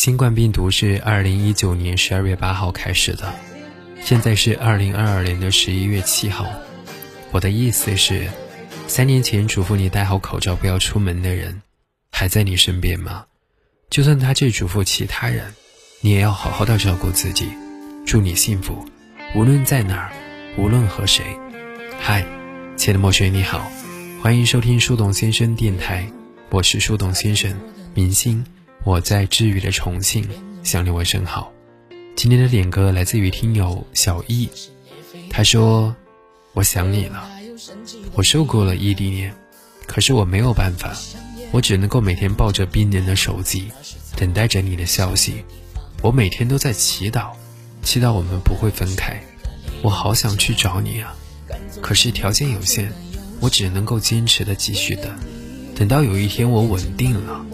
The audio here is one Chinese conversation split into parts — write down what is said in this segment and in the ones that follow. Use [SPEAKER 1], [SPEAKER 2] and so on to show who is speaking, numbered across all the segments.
[SPEAKER 1] 新冠病毒是二零一九年十二月八号开始的，现在是二零二二年的十一月七号。我的意思是，三年前嘱咐你戴好口罩不要出门的人，还在你身边吗？就算他去嘱咐其他人，你也要好好的照顾自己。祝你幸福，无论在哪儿，无论和谁。嗨，亲爱的陌生人你好，欢迎收听树洞先生电台，我是树洞先生，明星。我在治愈的重庆向你问声好。今天的点歌来自于听友小易，他说：“我想你了，我受够了异地恋，可是我没有办法，我只能够每天抱着冰冷的手机，等待着你的消息。我每天都在祈祷，祈祷我们不会分开。我好想去找你啊，可是条件有限，我只能够坚持的继续等，等到有一天我稳定了。”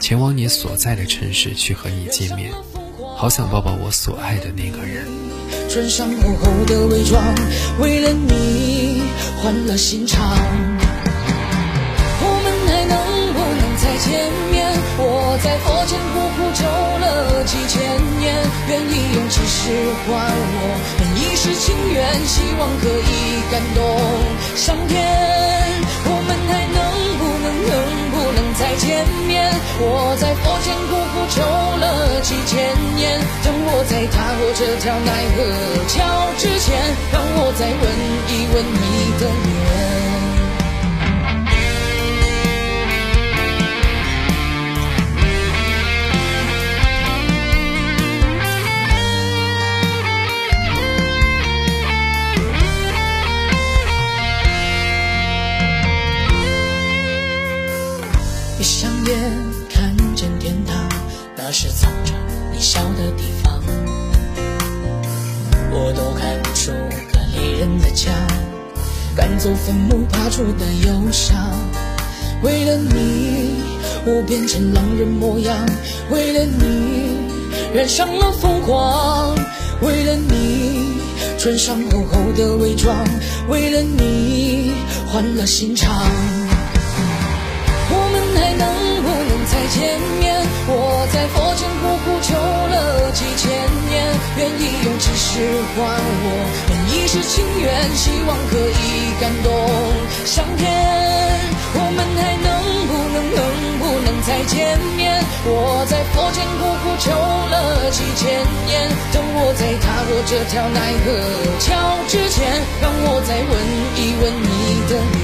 [SPEAKER 1] 前往你所在的城市去和你见面，好想抱抱我所爱的那个人。
[SPEAKER 2] 穿上厚厚的伪装，为了你换了心肠。我们还能不能再见面？我在佛前苦苦求了几千年，愿意用几世换我们一世情缘，希望可以感动上天。当，我在踏过这条奈何桥之前，让我再吻一吻你的脸。闭上眼。看见天堂那是藏着你笑的地方，我都看不出隔离人的枪，赶走坟墓爬出的忧伤。为了你，我变成狼人模样；为了你，染上了疯狂；为了你，穿上厚厚的伪装；为了你，换了心肠。我们还能不能再见面？我心愿，希望可以感动上天。我们还能不能能不能再见面？我在佛前苦苦求了几千年，等我在踏过这条奈何桥之前，让我再吻一吻你的脸。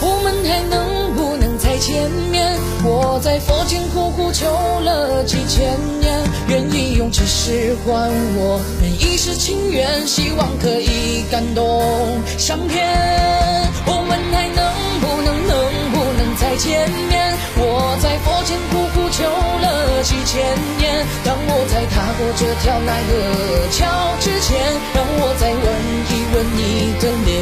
[SPEAKER 2] 我们还能不能再见面？我在佛前苦苦求了几千，只换我们一世情缘希望可以感动上天我们还能不能能不能再见面？我在佛前苦苦求了几千年当我在踏过这条奈何桥之前让我再吻一吻你的脸。